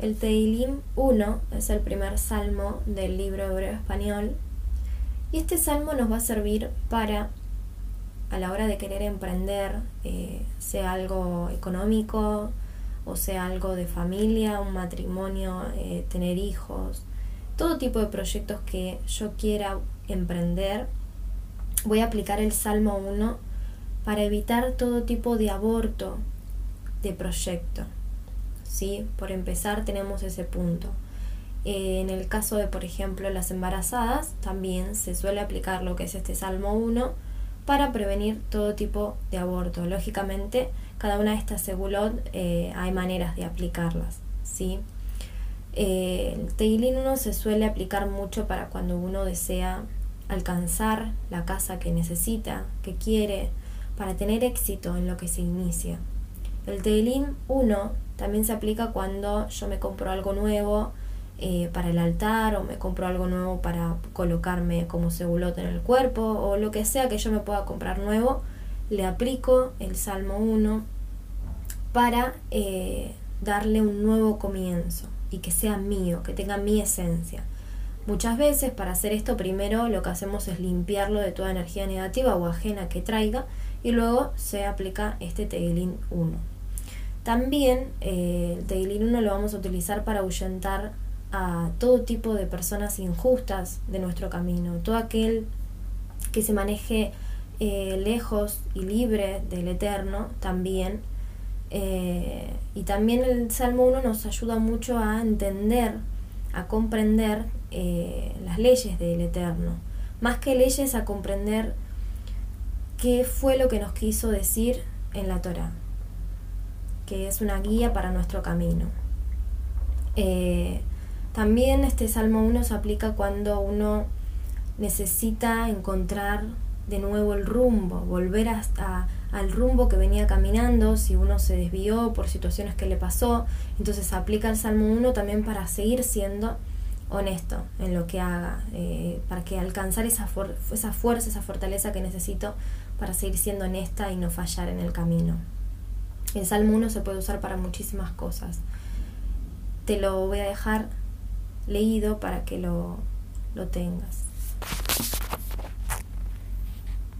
El Teilim 1 es el primer salmo del libro hebreo español y este salmo nos va a servir para, a la hora de querer emprender, eh, sea algo económico o sea algo de familia, un matrimonio, eh, tener hijos, todo tipo de proyectos que yo quiera emprender, voy a aplicar el Salmo 1 para evitar todo tipo de aborto de proyecto. ¿Sí? Por empezar tenemos ese punto. Eh, en el caso de, por ejemplo, las embarazadas, también se suele aplicar lo que es este Salmo 1 para prevenir todo tipo de aborto. Lógicamente, cada una de estas segulot eh, hay maneras de aplicarlas. ¿sí? Eh, el Teilin 1 se suele aplicar mucho para cuando uno desea alcanzar la casa que necesita, que quiere, para tener éxito en lo que se inicia. El Teilin 1 también se aplica cuando yo me compro algo nuevo eh, para el altar o me compro algo nuevo para colocarme como segulote en el cuerpo o lo que sea que yo me pueda comprar nuevo, le aplico el Salmo 1 para eh, darle un nuevo comienzo y que sea mío, que tenga mi esencia. Muchas veces para hacer esto primero lo que hacemos es limpiarlo de toda energía negativa o ajena que traiga y luego se aplica este Teilin 1. También eh, el Teilin 1 lo vamos a utilizar para ahuyentar a todo tipo de personas injustas de nuestro camino, todo aquel que se maneje eh, lejos y libre del eterno también. Eh, y también el Salmo 1 nos ayuda mucho a entender, a comprender eh, las leyes del eterno, más que leyes a comprender qué fue lo que nos quiso decir en la Torah, que es una guía para nuestro camino. También este Salmo 1 se aplica cuando uno necesita encontrar de nuevo el rumbo, volver hasta al rumbo que venía caminando, si uno se desvió por situaciones que le pasó, entonces aplica el Salmo 1 también para seguir siendo honesto en lo que haga, eh, para que alcanzar esa fuerza, esa fortaleza que necesito para seguir siendo honesta y no fallar en el camino. El Salmo 1 se puede usar para muchísimas cosas. Te lo voy a dejar leído para que lo, lo tengas.